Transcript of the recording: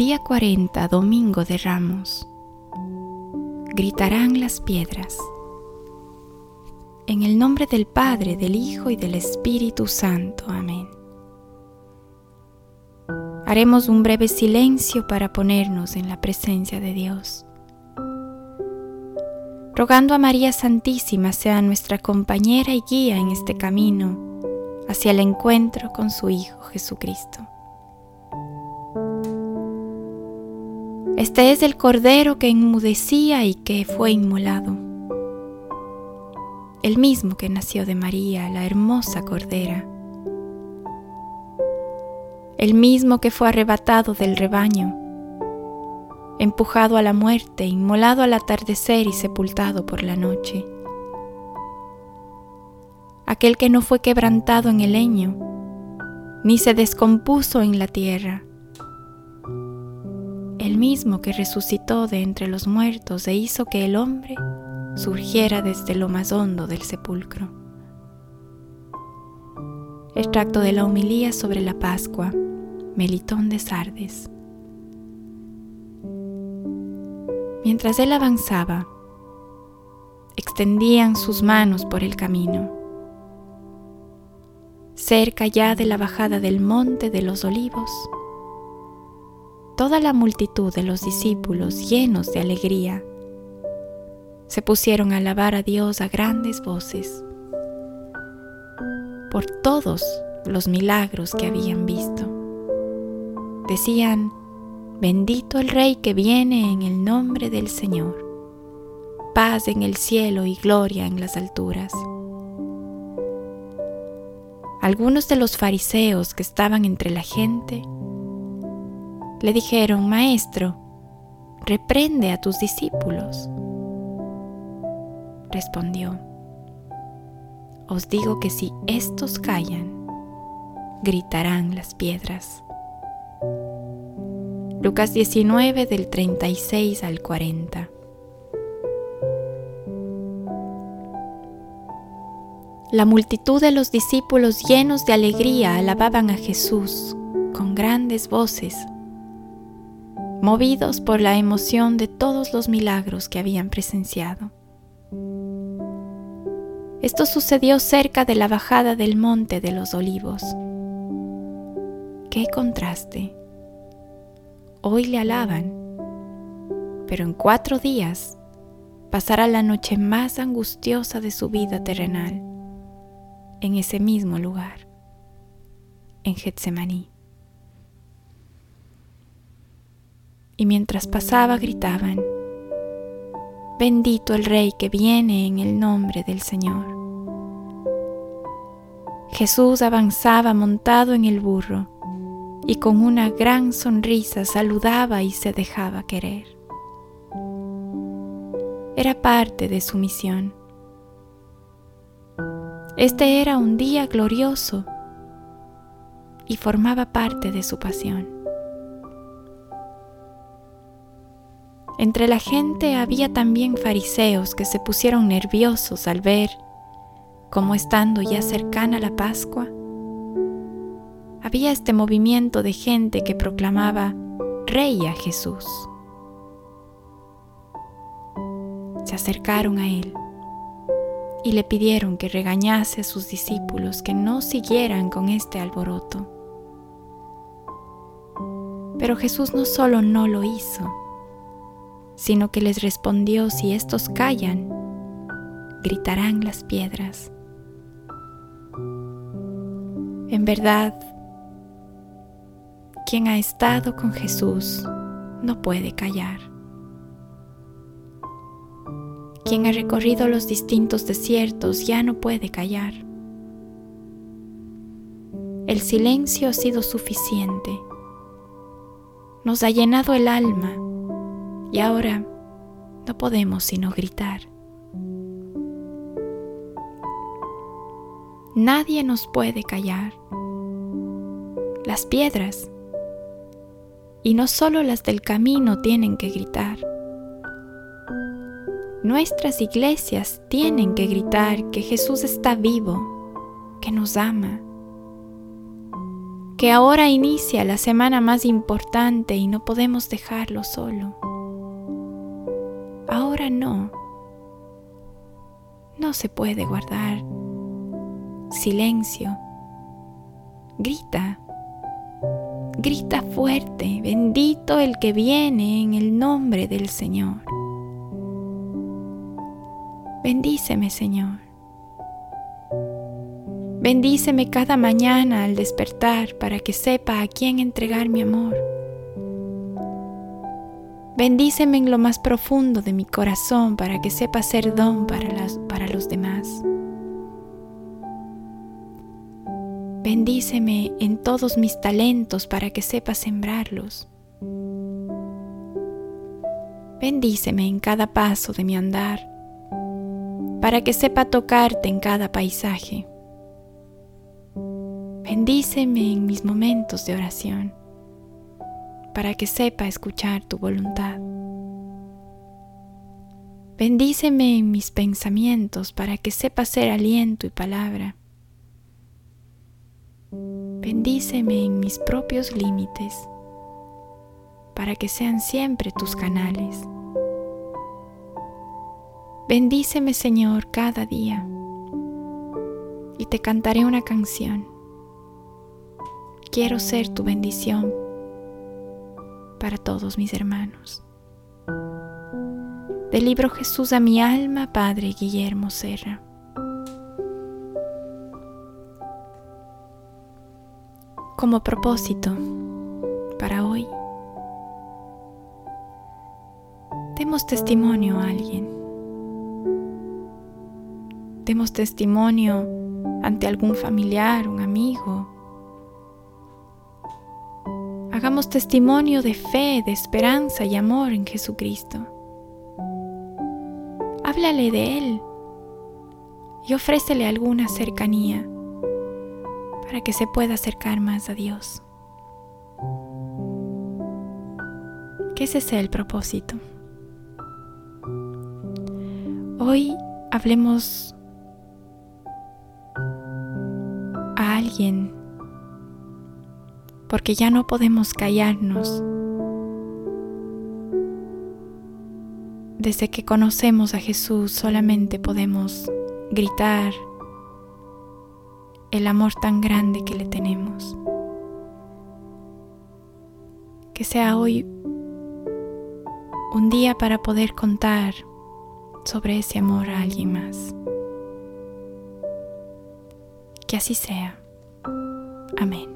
Día 40, Domingo de Ramos. Gritarán las piedras. En el nombre del Padre, del Hijo y del Espíritu Santo. Amén. Haremos un breve silencio para ponernos en la presencia de Dios. Rogando a María Santísima sea nuestra compañera y guía en este camino hacia el encuentro con su Hijo Jesucristo. Este es el Cordero que enmudecía y que fue inmolado. El mismo que nació de María, la hermosa Cordera. El mismo que fue arrebatado del rebaño, empujado a la muerte, inmolado al atardecer y sepultado por la noche. Aquel que no fue quebrantado en el leño, ni se descompuso en la tierra el mismo que resucitó de entre los muertos e hizo que el hombre surgiera desde lo más hondo del sepulcro. Extracto de la humilía sobre la Pascua, Melitón de Sardes. Mientras él avanzaba, extendían sus manos por el camino. Cerca ya de la bajada del monte de los olivos, toda la multitud de los discípulos llenos de alegría se pusieron a alabar a Dios a grandes voces por todos los milagros que habían visto. Decían, bendito el Rey que viene en el nombre del Señor, paz en el cielo y gloria en las alturas. Algunos de los fariseos que estaban entre la gente le dijeron, Maestro, reprende a tus discípulos. Respondió, Os digo que si estos callan, gritarán las piedras. Lucas 19 del 36 al 40. La multitud de los discípulos llenos de alegría alababan a Jesús con grandes voces movidos por la emoción de todos los milagros que habían presenciado. Esto sucedió cerca de la bajada del monte de los olivos. ¡Qué contraste! Hoy le alaban, pero en cuatro días pasará la noche más angustiosa de su vida terrenal en ese mismo lugar, en Getsemaní. Y mientras pasaba gritaban, Bendito el Rey que viene en el nombre del Señor. Jesús avanzaba montado en el burro y con una gran sonrisa saludaba y se dejaba querer. Era parte de su misión. Este era un día glorioso y formaba parte de su pasión. Entre la gente había también fariseos que se pusieron nerviosos al ver cómo estando ya cercana la Pascua, había este movimiento de gente que proclamaba Rey a Jesús. Se acercaron a él y le pidieron que regañase a sus discípulos que no siguieran con este alboroto. Pero Jesús no solo no lo hizo, sino que les respondió, si estos callan, gritarán las piedras. En verdad, quien ha estado con Jesús no puede callar. Quien ha recorrido los distintos desiertos ya no puede callar. El silencio ha sido suficiente. Nos ha llenado el alma y ahora no podemos sino gritar. Nadie nos puede callar. Las piedras, y no solo las del camino, tienen que gritar. Nuestras iglesias tienen que gritar que Jesús está vivo, que nos ama, que ahora inicia la semana más importante y no podemos dejarlo solo. Ahora no. No se puede guardar silencio. Grita. Grita fuerte, bendito el que viene en el nombre del Señor. Bendíceme, Señor. Bendíceme cada mañana al despertar para que sepa a quién entregar mi amor. Bendíceme en lo más profundo de mi corazón para que sepa ser don para, para los demás. Bendíceme en todos mis talentos para que sepa sembrarlos. Bendíceme en cada paso de mi andar para que sepa tocarte en cada paisaje. Bendíceme en mis momentos de oración para que sepa escuchar tu voluntad. Bendíceme en mis pensamientos para que sepa ser aliento y palabra. Bendíceme en mis propios límites para que sean siempre tus canales. Bendíceme Señor cada día y te cantaré una canción. Quiero ser tu bendición para todos mis hermanos. Del libro Jesús a mi alma, Padre Guillermo Serra. Como propósito para hoy, demos testimonio a alguien. Demos testimonio ante algún familiar, un amigo, Hagamos testimonio de fe, de esperanza y amor en Jesucristo. Háblale de Él y ofrécele alguna cercanía para que se pueda acercar más a Dios. Que ese sea el propósito. Hoy hablemos a alguien porque ya no podemos callarnos. Desde que conocemos a Jesús solamente podemos gritar el amor tan grande que le tenemos. Que sea hoy un día para poder contar sobre ese amor a alguien más. Que así sea. Amén.